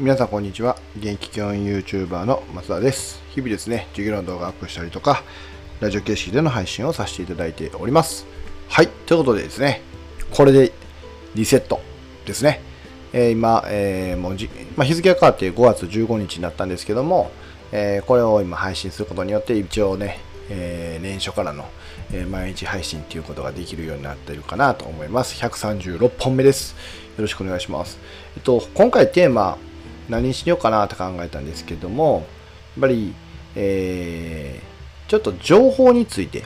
皆さんこんにちは。元気教員 YouTuber の松田です。日々ですね、授業の動画アップしたりとか、ラジオ形式での配信をさせていただいております。はい、ということでですね、これでリセットですね。えー今、えーもうじ、まあ、日付が変わって5月15日になったんですけども、えーこれを今配信することによって一応ね、えー年初からの、えー毎日配信っていうことができるようになっているかなと思います。136本目です。よろしくお願いします。えっと、今回テーマ、何にしようかなと考えたんですけども、やっぱり、えーちょっと情報について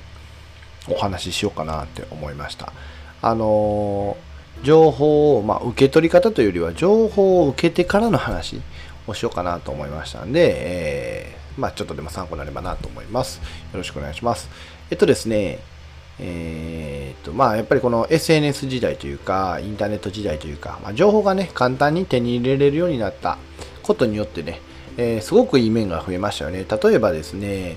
お話ししようかなって思いました。あのー情報を、まあ、受け取り方というよりは、情報を受けてからの話をしようかなと思いましたんで、えーまあ、ちょっとでも参考になればなと思います。よろしくお願いします。えっとですね、えーっと、まあ、やっぱりこの SNS 時代というか、インターネット時代というか、まあ、情報がね、簡単に手に入れれるようになったことによってね、えーすごくいい面が増えましたよね。例えばですね、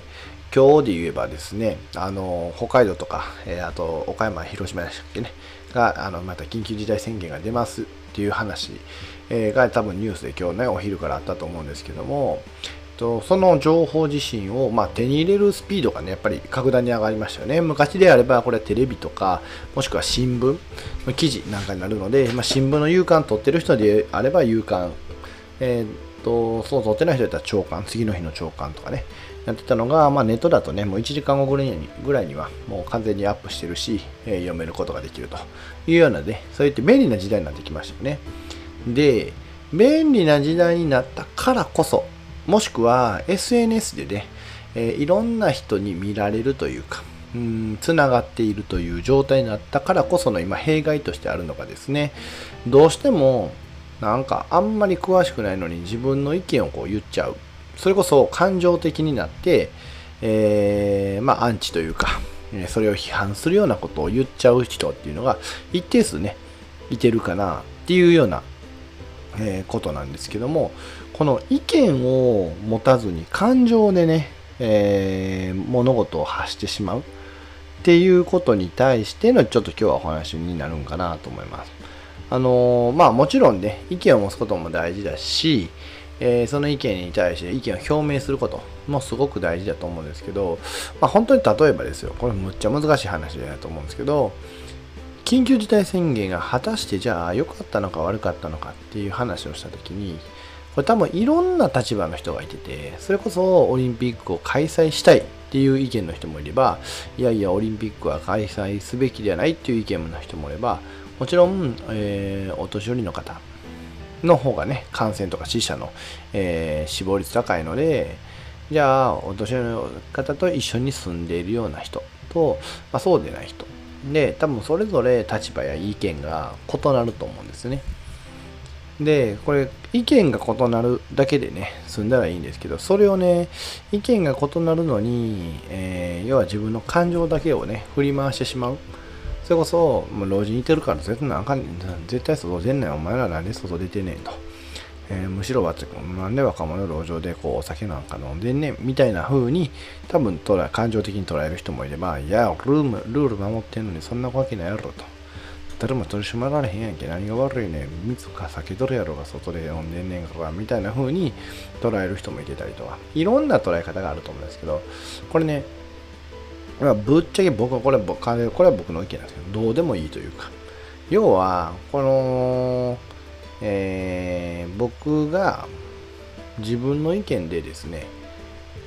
今日で言えばですね、あの、北海道とか、えーあと、岡山、広島でしたっけね、が、あの、また緊急事態宣言が出ますっていう話、えーが多分ニュースで今日ね、お昼からあったと思うんですけども、とその情報自身を、まあ、手に入れるスピードがね、やっぱり格段に上がりましたよね。昔であれば、これはテレビとか、もしくは新聞の記事なんかになるので、まあ、新聞の夕刊取ってる人であれば夕刊、えーっと、そう取ってない人だったら朝刊、次の日の朝刊とかね、やってたのが、まあ、ネットだとね、もう1時間後ぐらいにぐらいにはもう完全にアップしてるし、えー読めることができるというようなね、そういって便利な時代になってきましたよね。で、便利な時代になったからこそ、もしくは SNS でね、えーいろんな人に見られるというか、つながっているという状態になったからこその今弊害としてあるのがですね、どうしてもなんかあんまり詳しくないのに自分の意見をこう言っちゃう。それこそ感情的になって、えーまあアンチというか、それを批判するようなことを言っちゃう人っていうのが一定数ね、いてるかなっていうようなえーことなんですけどもこの意見を持たずに感情でね、えー物事を発してしまうっていうことに対してのちょっと今日はお話になるんかなと思います。あのーまあもちろんね意見を持つことも大事だし、えーその意見に対して意見を表明することもすごく大事だと思うんですけど、まあ、本当に例えばですよこれむっちゃ難しい話だと思うんですけど緊急事態宣言が果たしてじゃあ良かったのか悪かったのかっていう話をした時にこれ多分いろんな立場の人がいててそれこそオリンピックを開催したいっていう意見の人もいればいやいやオリンピックは開催すべきではないっていう意見の人もいればもちろん、えーお年寄りの方の方がね感染とか死者の、えー死亡率高いのでじゃあお年寄りの方と一緒に住んでいるような人と、まあ、そうでない人。で多分それぞれ立場や意見が異なると思うんですね。でこれ意見が異なるだけでね済んだらいいんですけどそれをね意見が異なるのに、えー要は自分の感情だけをね振り回してしまう。それこそもう老人いてるから絶対なんかん絶対外出んねんお前らなんで外出てんねんと、えーむしろはなんで若者路上でこうお酒なんか飲んでんねんみたいな風に多分捉え感情的に捉える人もいればいやルームルール守ってんのにそんなわけないやろと。誰も取り締まられへんやんけ。何が悪いねん。密か酒取るやろが外で飲んでんねんからみたいな風に捉える人もいてたりとか。いろんな捉え方があると思うんですけどこれねぶっちゃけ僕はこれこれは僕の意見なんですけどどうでもいいというか要はこの、えー僕が自分の意見でですね、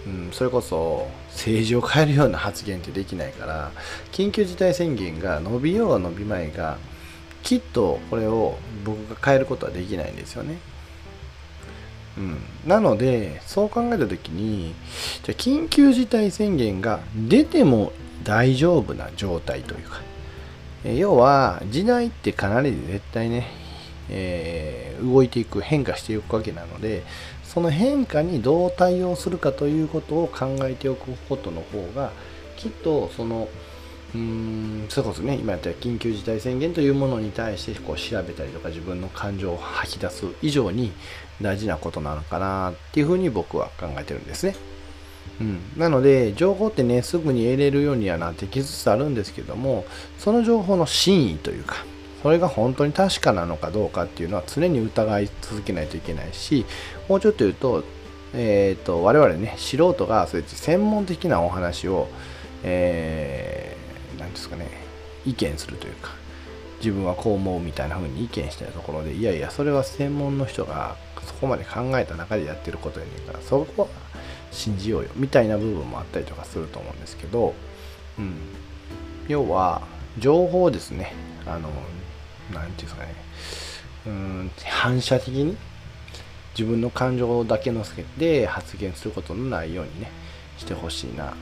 うん、それこそ政治を変えるような発言ってできないから緊急事態宣言が伸びようが伸びまいがきっとこれを僕が変えることはできないんですよね。うん、なのでそう考えた時にじゃ緊急事態宣言が出ても大丈夫な状態というかえ要は時代ってかなり絶対ね、えー動いていく変化していくわけなのでその変化にどう対応するかということを考えておくことの方がきっとそのうーんそれこそね今やったら緊急事態宣言というものに対してこう調べたりとか自分の感情を吐き出す以上に大事なことなのかなっていうふうに僕は考えてるんですね。うん、なので情報ってねすぐに得れるようにはなってきつつあるんですけどもその情報の真意というかそれが本当に確かなのかどうかっていうのは常に疑い続けないといけないしもうちょっと言うと,、えーと、我々ね素人がそうやって専門的なお話を何、えー、ですかね意見するというか自分はこう思うみたいな風に意見したいところでいやいやそれは専門の人がそこまで考えた中でやってることやねんからそこは信じようよみたいな部分もあったりとかすると思うんですけど、うん、要は情報ですねあの何て言うんですかねうん反射的に自分の感情だけのせて発言することのないようにねしてほしいなっ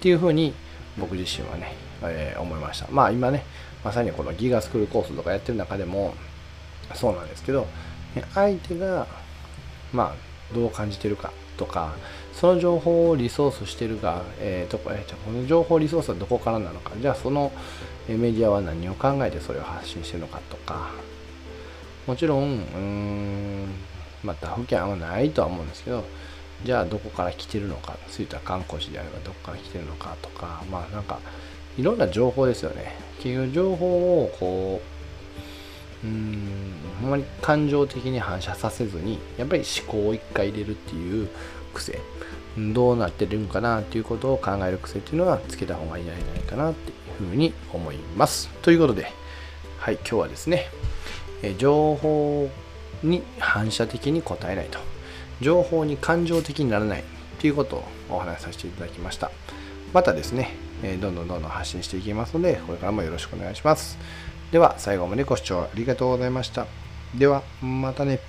ていうふうに僕自身はね、えー、思いました。まあ今ねまさにこのギガスクールコースとかやってる中でもそうなんですけど相手がまあどう感じてるかとかその情報をリソースしてるが、えーとえー、じゃこの情報リソースはどこからなのかじゃあそのメディアは何を考えてそれを発信してるのかとかもちろんうーんまた不見はないとは思うんですけどじゃあどこから来てるのかついた観光地であればどこから来てるのかとかまあなんかいろんな情報ですよね。結局情報をこううんほんまに感情的に反射させずにやっぱり思考を一回入れるっていう癖。どうなってるんかなっていうことを考える癖っていうのはつけた方がいいんじゃないかなっていうふうに思います。ということではい今日はですねえ情報に反射的に答えないと。情報に感情的にならないということをお話しさせていただきました。またですね、えどんどんどんどん発信していきますのでこれからもよろしくお願いします。では最後までご視聴ありがとうございました。ではまたね。